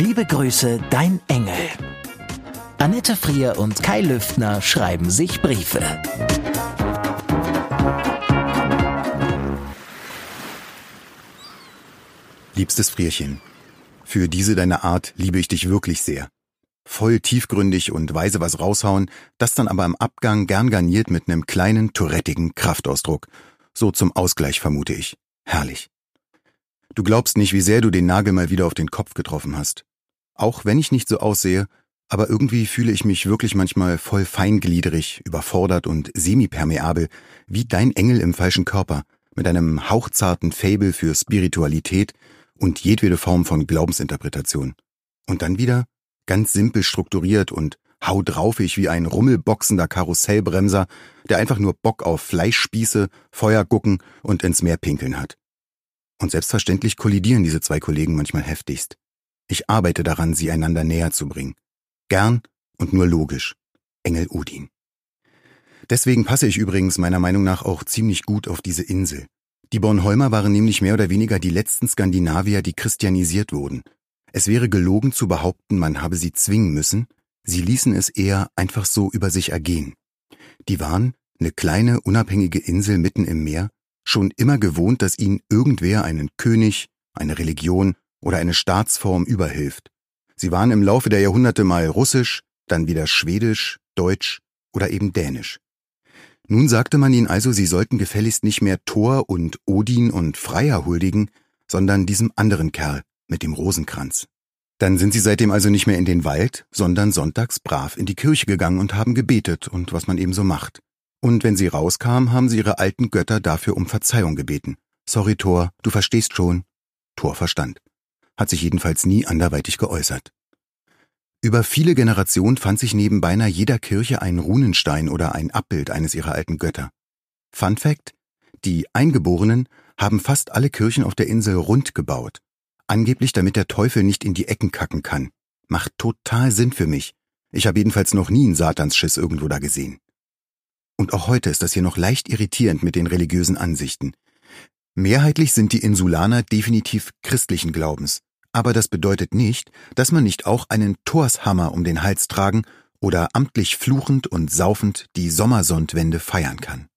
Liebe Grüße, dein Engel. Annette Frier und Kai Lüftner schreiben sich Briefe. Liebstes Frierchen, für diese deine Art liebe ich dich wirklich sehr. Voll tiefgründig und weise was raushauen, das dann aber im Abgang gern garniert mit nem kleinen, tourettigen Kraftausdruck. So zum Ausgleich vermute ich. Herrlich. Du glaubst nicht, wie sehr du den Nagel mal wieder auf den Kopf getroffen hast. Auch wenn ich nicht so aussehe, aber irgendwie fühle ich mich wirklich manchmal voll feingliedrig, überfordert und semipermeabel, wie dein Engel im falschen Körper, mit einem hauchzarten Fable für Spiritualität und jedwede Form von Glaubensinterpretation. Und dann wieder ganz simpel strukturiert und hau draufig wie ein rummelboxender Karussellbremser, der einfach nur Bock auf Fleischspieße, Feuergucken und ins Meer pinkeln hat. Und selbstverständlich kollidieren diese zwei Kollegen manchmal heftigst. Ich arbeite daran, sie einander näher zu bringen. Gern und nur logisch. Engel Udin. Deswegen passe ich übrigens meiner Meinung nach auch ziemlich gut auf diese Insel. Die Bornholmer waren nämlich mehr oder weniger die letzten Skandinavier, die christianisiert wurden. Es wäre gelogen zu behaupten, man habe sie zwingen müssen, sie ließen es eher einfach so über sich ergehen. Die waren, eine kleine, unabhängige Insel mitten im Meer, schon immer gewohnt, dass ihnen irgendwer einen König, eine Religion oder eine Staatsform überhilft. Sie waren im Laufe der Jahrhunderte mal russisch, dann wieder schwedisch, deutsch oder eben dänisch. Nun sagte man ihnen also, sie sollten gefälligst nicht mehr Thor und Odin und Freier huldigen, sondern diesem anderen Kerl mit dem Rosenkranz. Dann sind sie seitdem also nicht mehr in den Wald, sondern sonntags brav in die Kirche gegangen und haben gebetet und was man eben so macht. Und wenn sie rauskamen, haben sie ihre alten Götter dafür um Verzeihung gebeten. Sorry, Thor, du verstehst schon. Thor verstand. Hat sich jedenfalls nie anderweitig geäußert. Über viele Generationen fand sich neben beinahe jeder Kirche ein Runenstein oder ein Abbild eines ihrer alten Götter. Fun Fact: Die Eingeborenen haben fast alle Kirchen auf der Insel rund gebaut. Angeblich damit der Teufel nicht in die Ecken kacken kann. Macht total Sinn für mich. Ich habe jedenfalls noch nie einen Satansschiss irgendwo da gesehen. Und auch heute ist das hier noch leicht irritierend mit den religiösen Ansichten. Mehrheitlich sind die Insulaner definitiv christlichen Glaubens. Aber das bedeutet nicht, dass man nicht auch einen Torshammer um den Hals tragen oder amtlich fluchend und saufend die Sommersondwende feiern kann.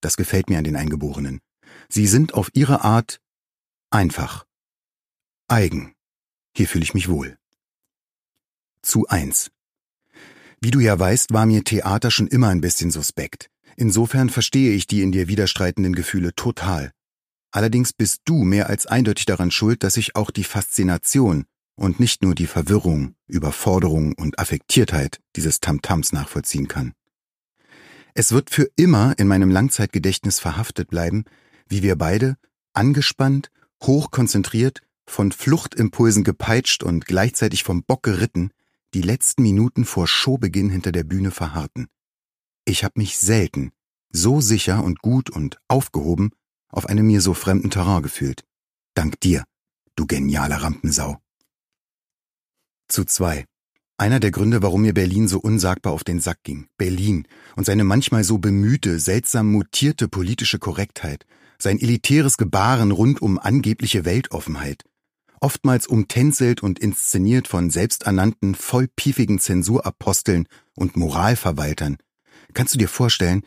Das gefällt mir an den Eingeborenen. Sie sind auf ihre Art einfach. Eigen. Hier fühle ich mich wohl. Zu eins. Wie du ja weißt, war mir Theater schon immer ein bisschen suspekt. Insofern verstehe ich die in dir widerstreitenden Gefühle total. Allerdings bist du mehr als eindeutig daran schuld, dass ich auch die Faszination und nicht nur die Verwirrung, Überforderung und Affektiertheit dieses Tamtams nachvollziehen kann. Es wird für immer in meinem Langzeitgedächtnis verhaftet bleiben, wie wir beide, angespannt, hochkonzentriert, von Fluchtimpulsen gepeitscht und gleichzeitig vom Bock geritten, die letzten Minuten vor Showbeginn hinter der Bühne verharrten. Ich habe mich selten so sicher und gut und aufgehoben auf einem mir so fremden Terrain gefühlt. Dank dir, du geniale Rampensau. Zu zwei. Einer der Gründe, warum mir Berlin so unsagbar auf den Sack ging. Berlin und seine manchmal so bemühte, seltsam mutierte politische Korrektheit, sein elitäres Gebaren rund um angebliche Weltoffenheit, oftmals umtänzelt und inszeniert von selbsternannten, vollpiefigen Zensuraposteln und Moralverwaltern. Kannst du dir vorstellen,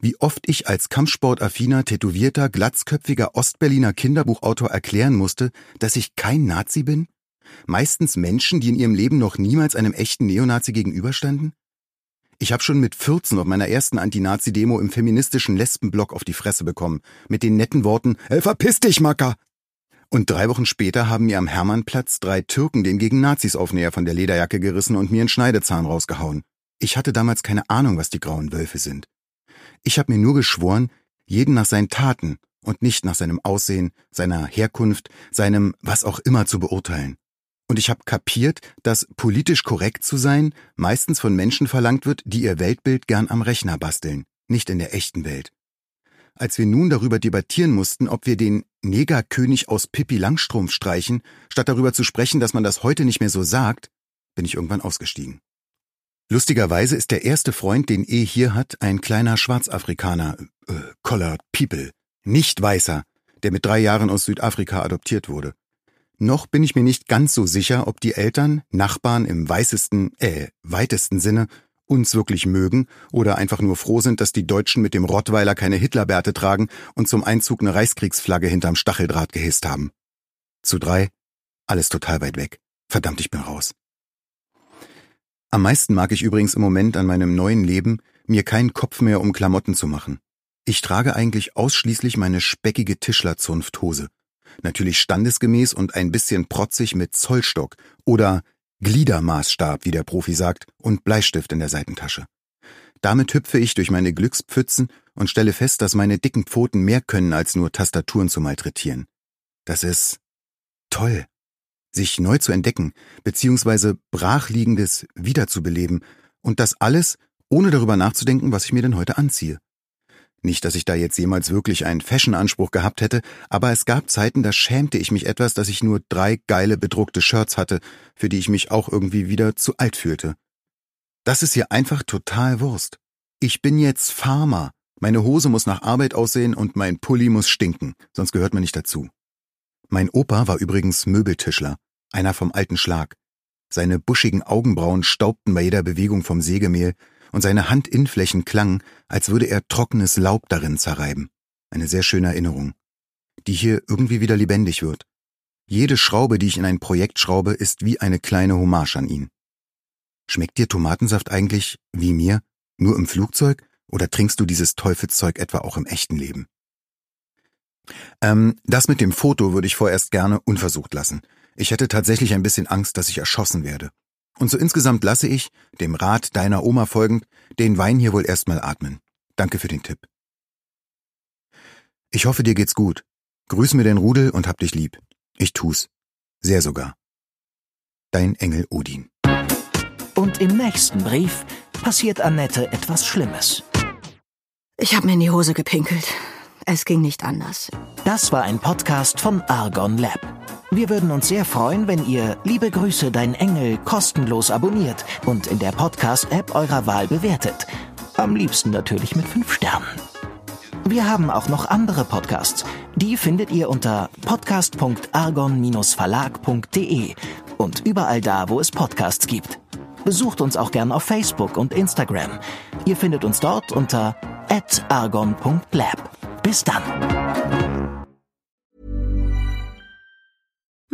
wie oft ich als kampfsportaffiner, tätowierter, glatzköpfiger Ostberliner Kinderbuchautor erklären musste, dass ich kein Nazi bin? Meistens Menschen, die in ihrem Leben noch niemals einem echten Neonazi gegenüberstanden? Ich habe schon mit 14 auf meiner ersten Anti-Nazi-Demo im feministischen Lesbenblock auf die Fresse bekommen, mit den netten Worten, hey, verpiss dich, Macker! Und drei Wochen später haben mir am Hermannplatz drei Türken den gegen Nazis Aufnäher von der Lederjacke gerissen und mir einen Schneidezahn rausgehauen. Ich hatte damals keine Ahnung, was die grauen Wölfe sind. Ich habe mir nur geschworen, jeden nach seinen Taten und nicht nach seinem Aussehen, seiner Herkunft, seinem was auch immer zu beurteilen. Und ich habe kapiert, dass politisch korrekt zu sein meistens von Menschen verlangt wird, die ihr Weltbild gern am Rechner basteln, nicht in der echten Welt. Als wir nun darüber debattieren mussten, ob wir den Negerkönig aus Pippi Langstrumpf streichen, statt darüber zu sprechen, dass man das heute nicht mehr so sagt, bin ich irgendwann ausgestiegen. Lustigerweise ist der erste Freund, den E hier hat, ein kleiner Schwarzafrikaner, äh, Colored People, nicht weißer, der mit drei Jahren aus Südafrika adoptiert wurde. Noch bin ich mir nicht ganz so sicher, ob die Eltern, Nachbarn im weißesten, äh, weitesten Sinne, uns wirklich mögen oder einfach nur froh sind, dass die Deutschen mit dem Rottweiler keine Hitlerbärte tragen und zum Einzug eine Reichskriegsflagge hinterm Stacheldraht gehisst haben. Zu drei, alles total weit weg. Verdammt, ich bin raus. Am meisten mag ich übrigens im Moment an meinem neuen Leben, mir keinen Kopf mehr um Klamotten zu machen. Ich trage eigentlich ausschließlich meine speckige Tischlerzunfthose natürlich standesgemäß und ein bisschen protzig mit Zollstock oder Gliedermaßstab, wie der Profi sagt, und Bleistift in der Seitentasche. Damit hüpfe ich durch meine Glückspfützen und stelle fest, dass meine dicken Pfoten mehr können, als nur Tastaturen zu malträtieren. Das ist toll. Sich neu zu entdecken, beziehungsweise Brachliegendes wiederzubeleben und das alles, ohne darüber nachzudenken, was ich mir denn heute anziehe. Nicht, dass ich da jetzt jemals wirklich einen Fashion-Anspruch gehabt hätte, aber es gab Zeiten, da schämte ich mich etwas, dass ich nur drei geile bedruckte Shirts hatte, für die ich mich auch irgendwie wieder zu alt fühlte. Das ist hier einfach total Wurst. Ich bin jetzt Farmer. Meine Hose muss nach Arbeit aussehen und mein Pulli muss stinken, sonst gehört man nicht dazu. Mein Opa war übrigens Möbeltischler, einer vom alten Schlag. Seine buschigen Augenbrauen staubten bei jeder Bewegung vom Sägemehl und seine Handinnenflächen klangen, als würde er trockenes Laub darin zerreiben. Eine sehr schöne Erinnerung, die hier irgendwie wieder lebendig wird. Jede Schraube, die ich in ein Projekt schraube, ist wie eine kleine Hommage an ihn. Schmeckt dir Tomatensaft eigentlich, wie mir, nur im Flugzeug oder trinkst du dieses Teufelszeug etwa auch im echten Leben? Ähm, das mit dem Foto würde ich vorerst gerne unversucht lassen. Ich hätte tatsächlich ein bisschen Angst, dass ich erschossen werde. Und so insgesamt lasse ich, dem Rat deiner Oma folgend, den Wein hier wohl erstmal atmen. Danke für den Tipp. Ich hoffe, dir geht's gut. Grüß mir den Rudel und hab dich lieb. Ich tu's. Sehr sogar. Dein Engel Odin. Und im nächsten Brief passiert Annette etwas Schlimmes. Ich hab mir in die Hose gepinkelt. Es ging nicht anders. Das war ein Podcast von Argon Lab. Wir würden uns sehr freuen, wenn ihr Liebe Grüße, dein Engel kostenlos abonniert und in der Podcast-App eurer Wahl bewertet. Am liebsten natürlich mit fünf Sternen. Wir haben auch noch andere Podcasts. Die findet ihr unter podcast.argon-verlag.de und überall da, wo es Podcasts gibt. Besucht uns auch gern auf Facebook und Instagram. Ihr findet uns dort unter argon.lab. estado.